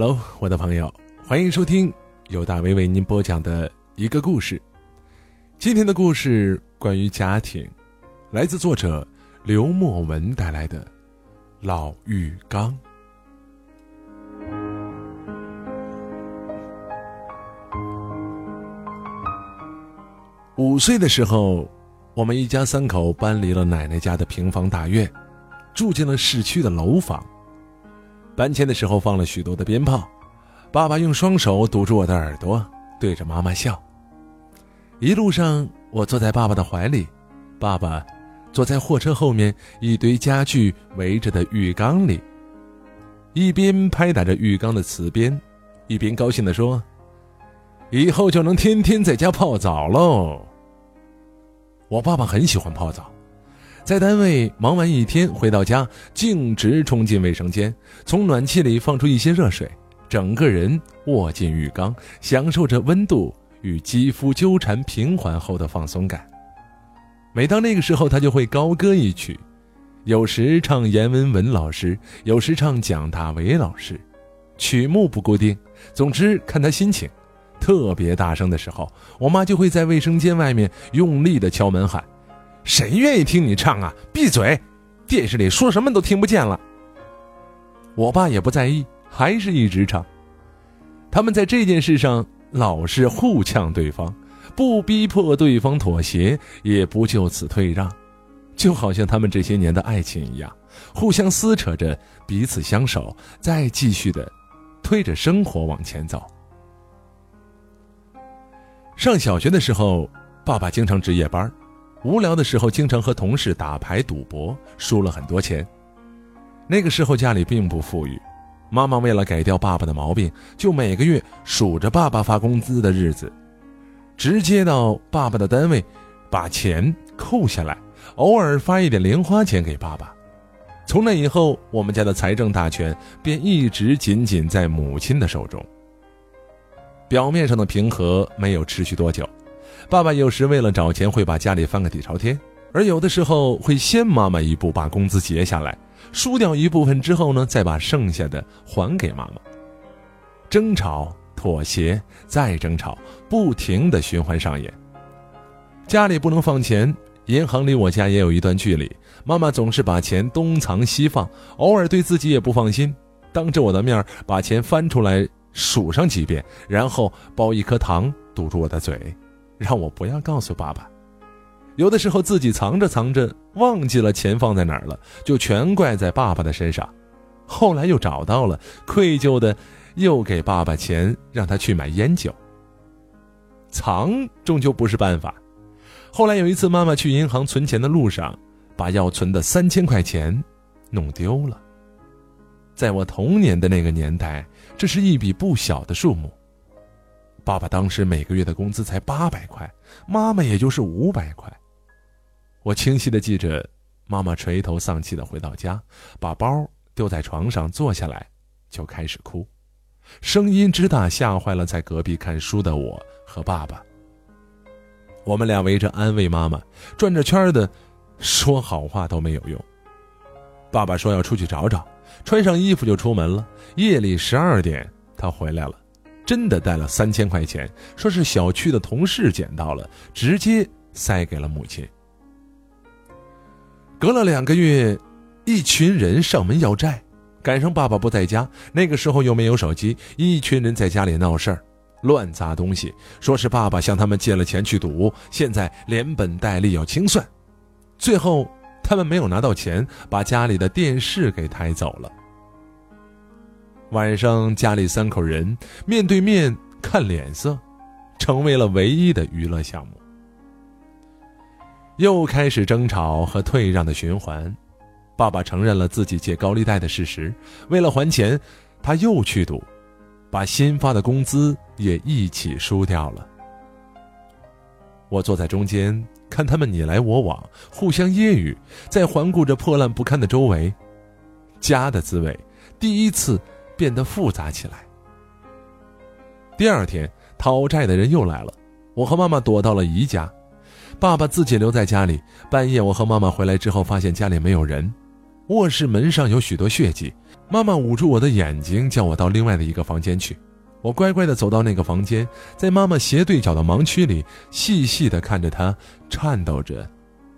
Hello，我的朋友，欢迎收听由大为为您播讲的一个故事。今天的故事关于家庭，来自作者刘墨文带来的《老浴缸》。五岁的时候，我们一家三口搬离了奶奶家的平房大院，住进了市区的楼房。搬迁的时候放了许多的鞭炮，爸爸用双手堵住我的耳朵，对着妈妈笑。一路上，我坐在爸爸的怀里，爸爸坐在货车后面一堆家具围着的浴缸里，一边拍打着浴缸的瓷边，一边高兴地说：“以后就能天天在家泡澡喽。”我爸爸很喜欢泡澡。在单位忙完一天回到家，径直冲进卫生间，从暖气里放出一些热水，整个人卧进浴缸，享受着温度与肌肤纠缠平缓后的放松感。每当那个时候，他就会高歌一曲，有时唱阎文文老师，有时唱蒋大为老师，曲目不固定，总之看他心情。特别大声的时候，我妈就会在卫生间外面用力的敲门喊。谁愿意听你唱啊？闭嘴！电视里说什么都听不见了。我爸也不在意，还是一直唱。他们在这件事上老是互呛对方，不逼迫对方妥协，也不就此退让，就好像他们这些年的爱情一样，互相撕扯着彼此相守，再继续的推着生活往前走。上小学的时候，爸爸经常值夜班。无聊的时候，经常和同事打牌赌博，输了很多钱。那个时候家里并不富裕，妈妈为了改掉爸爸的毛病，就每个月数着爸爸发工资的日子，直接到爸爸的单位，把钱扣下来，偶尔发一点零花钱给爸爸。从那以后，我们家的财政大权便一直紧紧在母亲的手中。表面上的平和没有持续多久。爸爸有时为了找钱，会把家里翻个底朝天；而有的时候会先妈妈一步把工资结下来，输掉一部分之后呢，再把剩下的还给妈妈。争吵、妥协、再争吵，不停的循环上演。家里不能放钱，银行离我家也有一段距离，妈妈总是把钱东藏西放，偶尔对自己也不放心，当着我的面把钱翻出来数上几遍，然后包一颗糖堵住我的嘴。让我不要告诉爸爸，有的时候自己藏着藏着忘记了钱放在哪儿了，就全怪在爸爸的身上。后来又找到了，愧疚的又给爸爸钱让他去买烟酒。藏终究不是办法。后来有一次，妈妈去银行存钱的路上，把要存的三千块钱弄丢了。在我童年的那个年代，这是一笔不小的数目。爸爸当时每个月的工资才八百块，妈妈也就是五百块。我清晰的记着，妈妈垂头丧气的回到家，把包丢在床上，坐下来就开始哭，声音之大吓坏了在隔壁看书的我和爸爸。我们俩围着安慰妈妈，转着圈的说好话都没有用。爸爸说要出去找找，穿上衣服就出门了。夜里十二点，他回来了。真的带了三千块钱，说是小区的同事捡到了，直接塞给了母亲。隔了两个月，一群人上门要债，赶上爸爸不在家，那个时候又没有手机，一群人在家里闹事儿，乱砸东西，说是爸爸向他们借了钱去赌，现在连本带利要清算。最后他们没有拿到钱，把家里的电视给抬走了。晚上家里三口人面对面看脸色，成为了唯一的娱乐项目。又开始争吵和退让的循环。爸爸承认了自己借高利贷的事实，为了还钱，他又去赌，把新发的工资也一起输掉了。我坐在中间看他们你来我往，互相揶揄，在环顾着破烂不堪的周围，家的滋味第一次。变得复杂起来。第二天，讨债的人又来了，我和妈妈躲到了姨家，爸爸自己留在家里。半夜，我和妈妈回来之后，发现家里没有人，卧室门上有许多血迹，妈妈捂住我的眼睛，叫我到另外的一个房间去。我乖乖的走到那个房间，在妈妈斜对角的盲区里，细细的看着她颤抖着，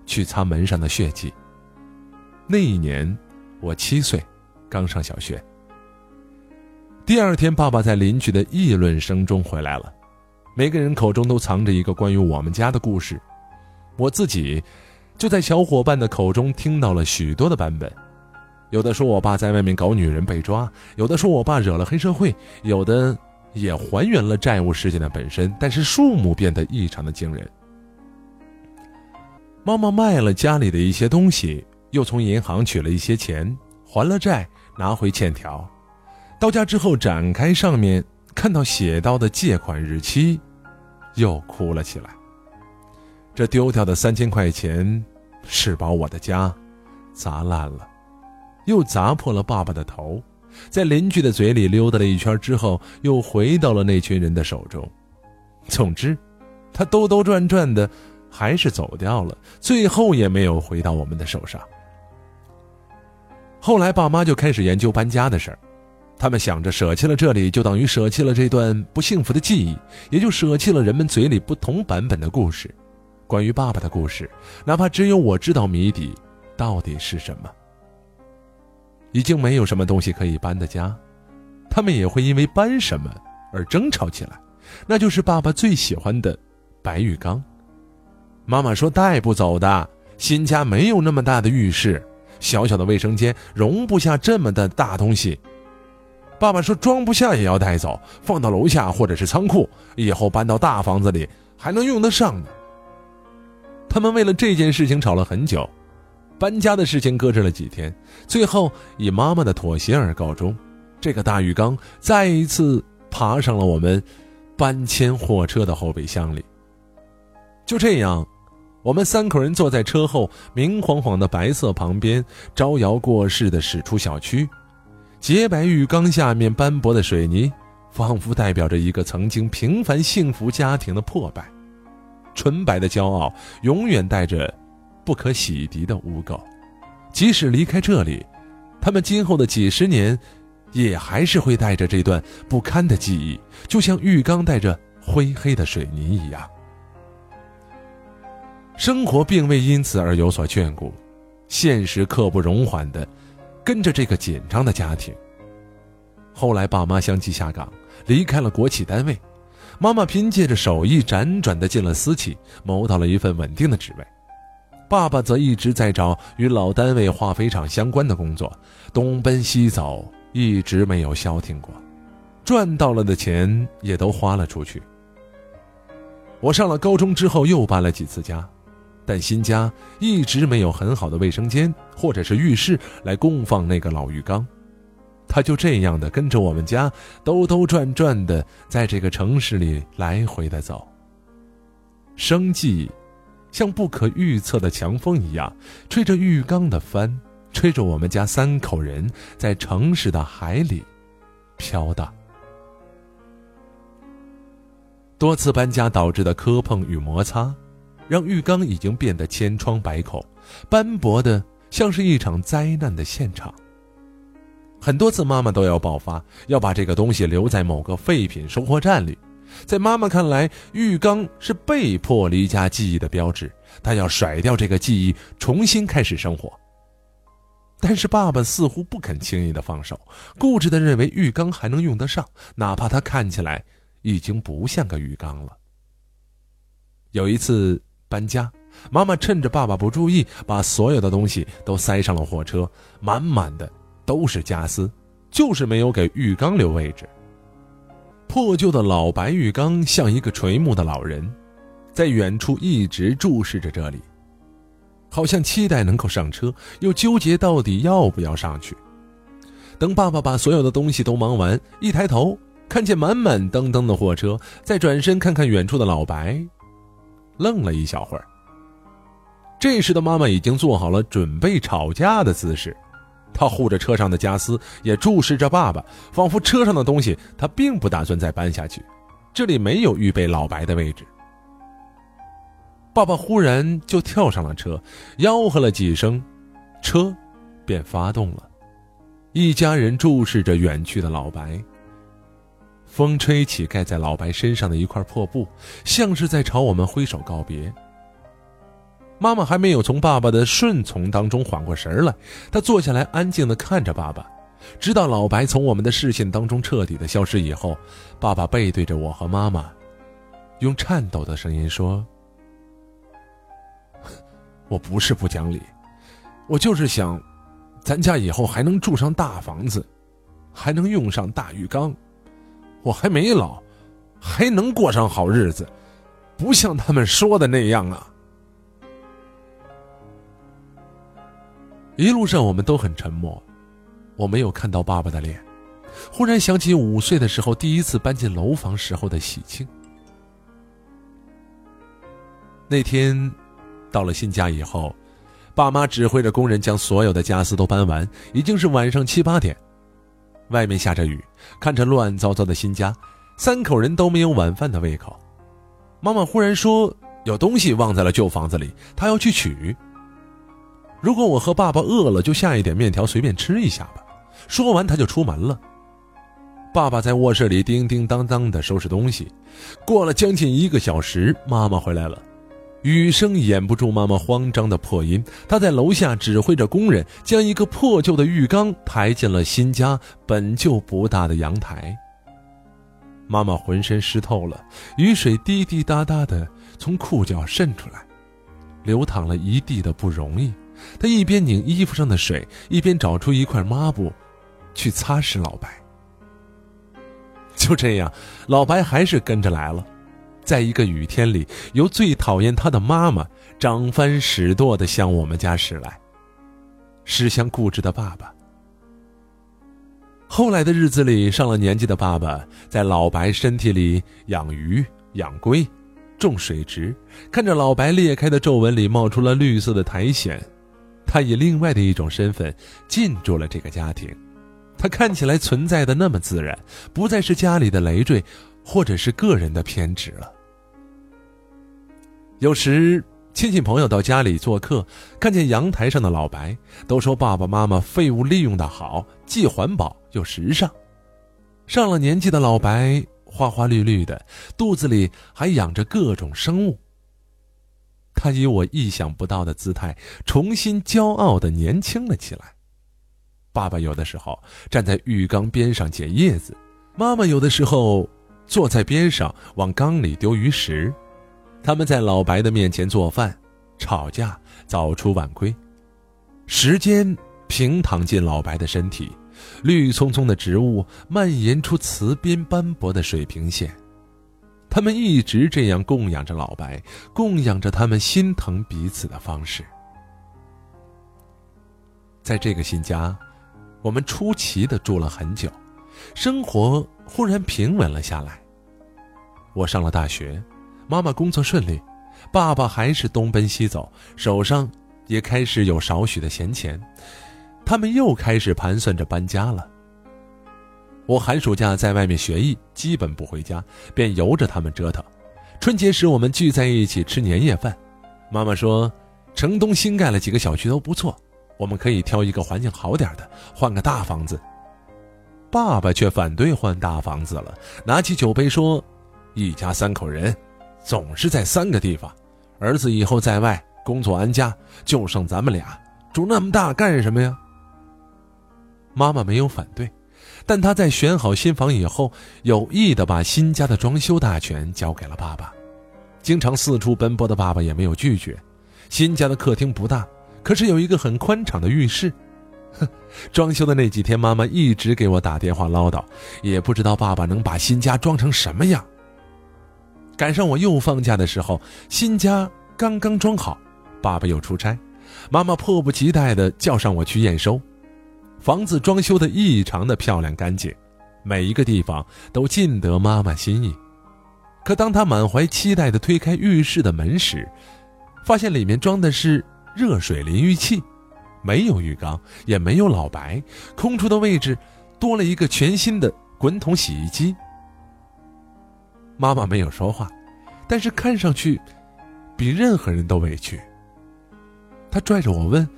去擦门上的血迹。那一年，我七岁，刚上小学。第二天，爸爸在邻居的议论声中回来了，每个人口中都藏着一个关于我们家的故事。我自己，就在小伙伴的口中听到了许多的版本。有的说我爸在外面搞女人被抓，有的说我爸惹了黑社会，有的。也还原了债务事件的本身，但是数目变得异常的惊人。妈妈卖了家里的一些东西，又从银行取了一些钱，还了债，拿回欠条。到家之后，展开上面看到写到的借款日期，又哭了起来。这丢掉的三千块钱，是把我的家砸烂了，又砸破了爸爸的头。在邻居的嘴里溜达了一圈之后，又回到了那群人的手中。总之，他兜兜转转的，还是走掉了，最后也没有回到我们的手上。后来，爸妈就开始研究搬家的事儿。他们想着，舍弃了这里，就等于舍弃了这段不幸福的记忆，也就舍弃了人们嘴里不同版本的故事。关于爸爸的故事，哪怕只有我知道谜底到底是什么。已经没有什么东西可以搬的家，他们也会因为搬什么而争吵起来。那就是爸爸最喜欢的白玉缸。妈妈说带不走的，新家没有那么大的浴室，小小的卫生间容不下这么的大东西。爸爸说装不下也要带走，放到楼下或者是仓库，以后搬到大房子里还能用得上呢。他们为了这件事情吵了很久。搬家的事情搁置了几天，最后以妈妈的妥协而告终。这个大浴缸再一次爬上了我们搬迁货车的后备箱里。就这样，我们三口人坐在车后明晃晃的白色旁边，招摇过市的驶出小区。洁白浴缸下面斑驳的水泥，仿佛代表着一个曾经平凡幸福家庭的破败。纯白的骄傲，永远带着。不可洗涤的污垢，即使离开这里，他们今后的几十年，也还是会带着这段不堪的记忆，就像浴缸带着灰黑的水泥一样。生活并未因此而有所眷顾，现实刻不容缓的跟着这个紧张的家庭。后来，爸妈相继下岗，离开了国企单位，妈妈凭借着手艺辗转的进了私企，谋到了一份稳定的职位。爸爸则一直在找与老单位化肥厂相关的工作，东奔西走，一直没有消停过。赚到了的钱也都花了出去。我上了高中之后又搬了几次家，但新家一直没有很好的卫生间或者是浴室来供放那个老浴缸。他就这样的跟着我们家兜兜转转的在这个城市里来回的走。生计。像不可预测的强风一样，吹着浴缸的帆，吹着我们家三口人在城市的海里飘荡。多次搬家导致的磕碰与摩擦，让浴缸已经变得千疮百孔，斑驳的像是一场灾难的现场。很多次，妈妈都要爆发，要把这个东西留在某个废品收货站里。在妈妈看来，浴缸是被迫离家记忆的标志，她要甩掉这个记忆，重新开始生活。但是爸爸似乎不肯轻易的放手，固执的认为浴缸还能用得上，哪怕它看起来已经不像个浴缸了。有一次搬家，妈妈趁着爸爸不注意，把所有的东西都塞上了货车，满满的都是家私，就是没有给浴缸留位置。破旧的老白浴缸像一个垂暮的老人，在远处一直注视着这里，好像期待能够上车，又纠结到底要不要上去。等爸爸把所有的东西都忙完，一抬头看见满满登登的货车，再转身看看远处的老白，愣了一小会儿。这时的妈妈已经做好了准备吵架的姿势。他护着车上的家私，也注视着爸爸，仿佛车上的东西他并不打算再搬下去。这里没有预备老白的位置。爸爸忽然就跳上了车，吆喝了几声，车便发动了。一家人注视着远去的老白。风吹起盖在老白身上的一块破布，像是在朝我们挥手告别。妈妈还没有从爸爸的顺从当中缓过神来，她坐下来安静地看着爸爸，直到老白从我们的视线当中彻底的消失以后，爸爸背对着我和妈妈，用颤抖的声音说：“我不是不讲理，我就是想，咱家以后还能住上大房子，还能用上大浴缸。”我还没老，还能过上好日子，不像他们说的那样啊！一路上我们都很沉默，我没有看到爸爸的脸。忽然想起五岁的时候第一次搬进楼房时候的喜庆。那天，到了新家以后，爸妈指挥着工人将所有的家私都搬完，已经是晚上七八点。外面下着雨，看着乱糟糟的新家，三口人都没有晚饭的胃口。妈妈忽然说：“有东西忘在了旧房子里，她要去取。”如果我和爸爸饿了，就下一点面条随便吃一下吧。说完，他就出门了。爸爸在卧室里叮叮当当的收拾东西。过了将近一个小时，妈妈回来了。雨声掩不住妈妈慌张的破音，她在楼下指挥着工人将一个破旧的浴缸抬进了新家本就不大的阳台。妈妈浑身湿透了，雨水滴滴答答的从裤脚渗出来，流淌了一地的不容易。她一边拧衣服上的水，一边找出一块抹布，去擦拭老白。就这样，老白还是跟着来了。在一个雨天里，由最讨厌他的妈妈长翻使舵的向我们家驶来，驶向固执的爸爸。后来的日子里，上了年纪的爸爸在老白身体里养鱼、养龟、种水植，看着老白裂开的皱纹里冒出了绿色的苔藓，他以另外的一种身份进驻了这个家庭。他看起来存在的那么自然，不再是家里的累赘，或者是个人的偏执了。有时亲戚朋友到家里做客，看见阳台上的老白，都说爸爸妈妈废物利用的好，既环保又时尚。上了年纪的老白花花绿绿的，肚子里还养着各种生物。他以我意想不到的姿态，重新骄傲的年轻了起来。爸爸有的时候站在浴缸边上捡叶子，妈妈有的时候坐在边上往缸里丢鱼食。他们在老白的面前做饭、吵架、早出晚归，时间平躺进老白的身体，绿葱葱的植物蔓延出瓷边斑驳的水平线。他们一直这样供养着老白，供养着他们心疼彼此的方式。在这个新家，我们出奇的住了很久，生活忽然平稳了下来。我上了大学。妈妈工作顺利，爸爸还是东奔西走，手上也开始有少许的闲钱，他们又开始盘算着搬家了。我寒暑假在外面学艺，基本不回家，便由着他们折腾。春节时我们聚在一起吃年夜饭，妈妈说，城东新盖了几个小区都不错，我们可以挑一个环境好点的，换个大房子。爸爸却反对换大房子了，拿起酒杯说，一家三口人。总是在三个地方，儿子以后在外工作安家，就剩咱们俩住那么大干什么呀？妈妈没有反对，但她在选好新房以后，有意的把新家的装修大权交给了爸爸。经常四处奔波的爸爸也没有拒绝。新家的客厅不大，可是有一个很宽敞的浴室。哼，装修的那几天，妈妈一直给我打电话唠叨，也不知道爸爸能把新家装成什么样。赶上我又放假的时候，新家刚刚装好，爸爸又出差，妈妈迫不及待地叫上我去验收。房子装修得异常的漂亮干净，每一个地方都尽得妈妈心意。可当她满怀期待地推开浴室的门时，发现里面装的是热水淋浴器，没有浴缸，也没有老白，空出的位置多了一个全新的滚筒洗衣机。妈妈没有说话，但是看上去比任何人都委屈。她拽着我问：“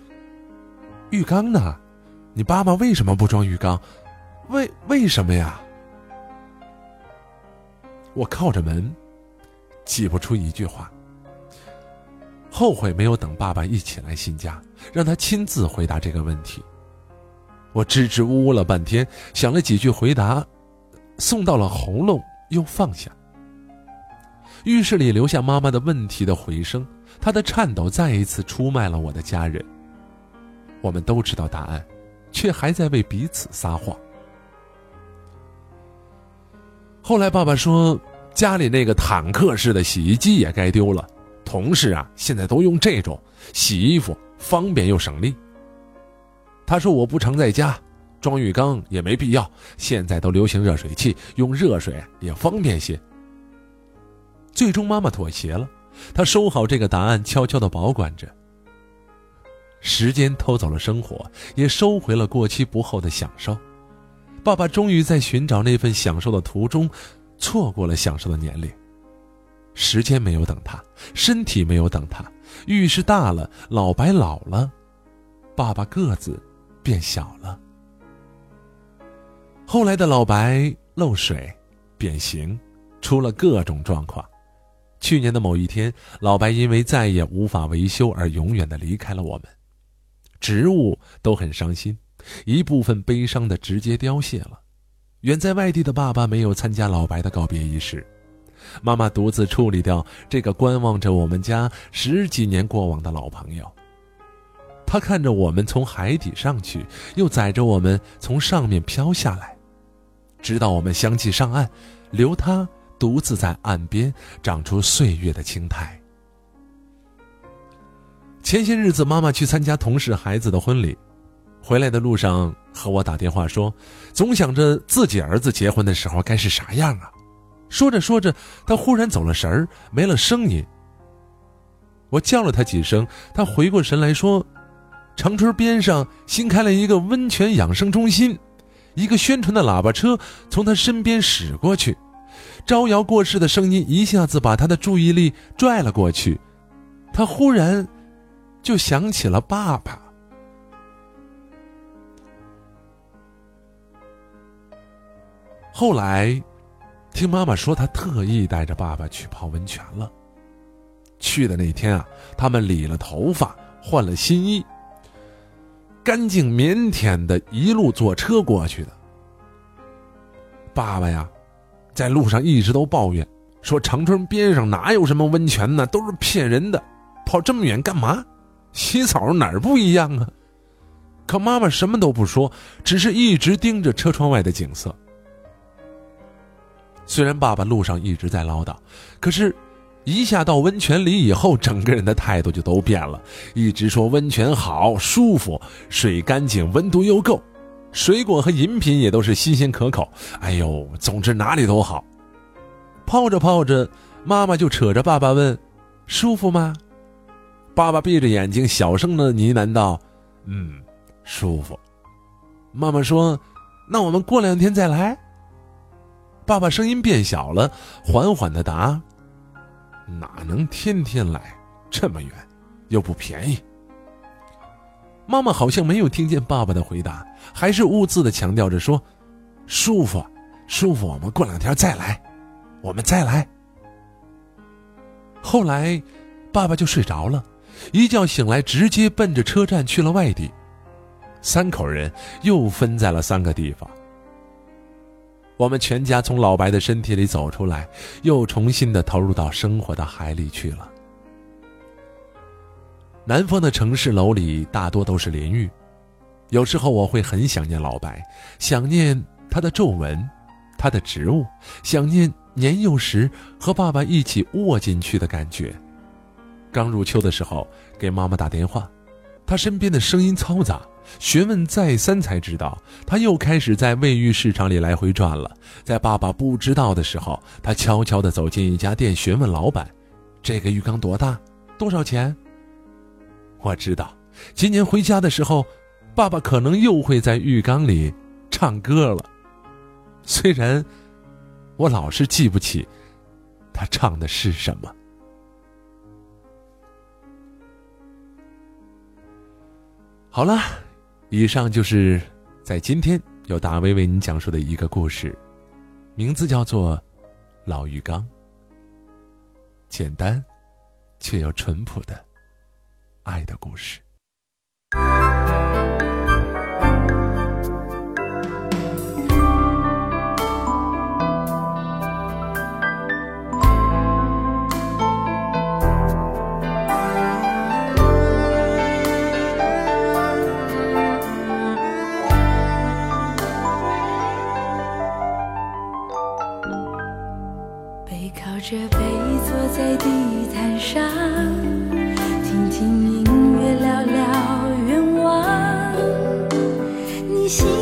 浴缸呢？你爸爸为什么不装浴缸？为为什么呀？”我靠着门，挤不出一句话。后悔没有等爸爸一起来新家，让他亲自回答这个问题。我支支吾吾了半天，想了几句回答，送到了喉咙，又放下。浴室里留下妈妈的问题的回声，她的颤抖再一次出卖了我的家人。我们都知道答案，却还在为彼此撒谎。后来爸爸说，家里那个坦克式的洗衣机也该丢了。同事啊，现在都用这种洗衣服，方便又省力。他说我不常在家，装浴缸也没必要。现在都流行热水器，用热水也方便些。最终妈妈妥协了，她收好这个答案，悄悄的保管着。时间偷走了生活，也收回了过期不候的享受。爸爸终于在寻找那份享受的途中，错过了享受的年龄。时间没有等他，身体没有等他，浴室大了，老白老了，爸爸个子变小了。后来的老白漏水、变形，出了各种状况。去年的某一天，老白因为再也无法维修而永远的离开了我们，植物都很伤心，一部分悲伤的直接凋谢了。远在外地的爸爸没有参加老白的告别仪式。妈妈独自处理掉这个观望着我们家十几年过往的老朋友。他看着我们从海底上去，又载着我们从上面飘下来，直到我们相继上岸，留他独自在岸边长出岁月的青苔。前些日子，妈妈去参加同事孩子的婚礼，回来的路上和我打电话说，总想着自己儿子结婚的时候该是啥样啊。说着说着，他忽然走了神儿，没了声音。我叫了他几声，他回过神来说：“长春边上新开了一个温泉养生中心。”一个宣传的喇叭车从他身边驶过去，招摇过市的声音一下子把他的注意力拽了过去。他忽然就想起了爸爸。后来。听妈妈说，他特意带着爸爸去泡温泉了。去的那天啊，他们理了头发，换了新衣，干净腼腆的，一路坐车过去的。爸爸呀，在路上一直都抱怨说：“长春边上哪有什么温泉呢？都是骗人的，跑这么远干嘛？洗澡哪儿不一样啊？”可妈妈什么都不说，只是一直盯着车窗外的景色。虽然爸爸路上一直在唠叨，可是，一下到温泉里以后，整个人的态度就都变了。一直说温泉好舒服，水干净，温度又够，水果和饮品也都是新鲜可口。哎呦，总之哪里都好。泡着泡着，妈妈就扯着爸爸问：“舒服吗？”爸爸闭着眼睛，小声的呢喃道：“嗯，舒服。”妈妈说：“那我们过两天再来。”爸爸声音变小了，缓缓的答：“哪能天天来？这么远，又不便宜。”妈妈好像没有听见爸爸的回答，还是兀自的强调着说：“舒服，舒服，我们过两天再来，我们再来。”后来，爸爸就睡着了，一觉醒来，直接奔着车站去了外地。三口人又分在了三个地方。我们全家从老白的身体里走出来，又重新的投入到生活的海里去了。南方的城市楼里大多都是淋浴，有时候我会很想念老白，想念他的皱纹，他的植物，想念年幼时和爸爸一起卧进去的感觉。刚入秋的时候，给妈妈打电话，她身边的声音嘈杂。询问再三才知道，他又开始在卫浴市场里来回转了。在爸爸不知道的时候，他悄悄地走进一家店，询问老板：“这个浴缸多大？多少钱？”我知道，今年回家的时候，爸爸可能又会在浴缸里唱歌了。虽然我老是记不起他唱的是什么。好了。以上就是在今天由大威为您讲述的一个故事，名字叫做《老浴缸》。简单，却又淳朴的爱的故事。你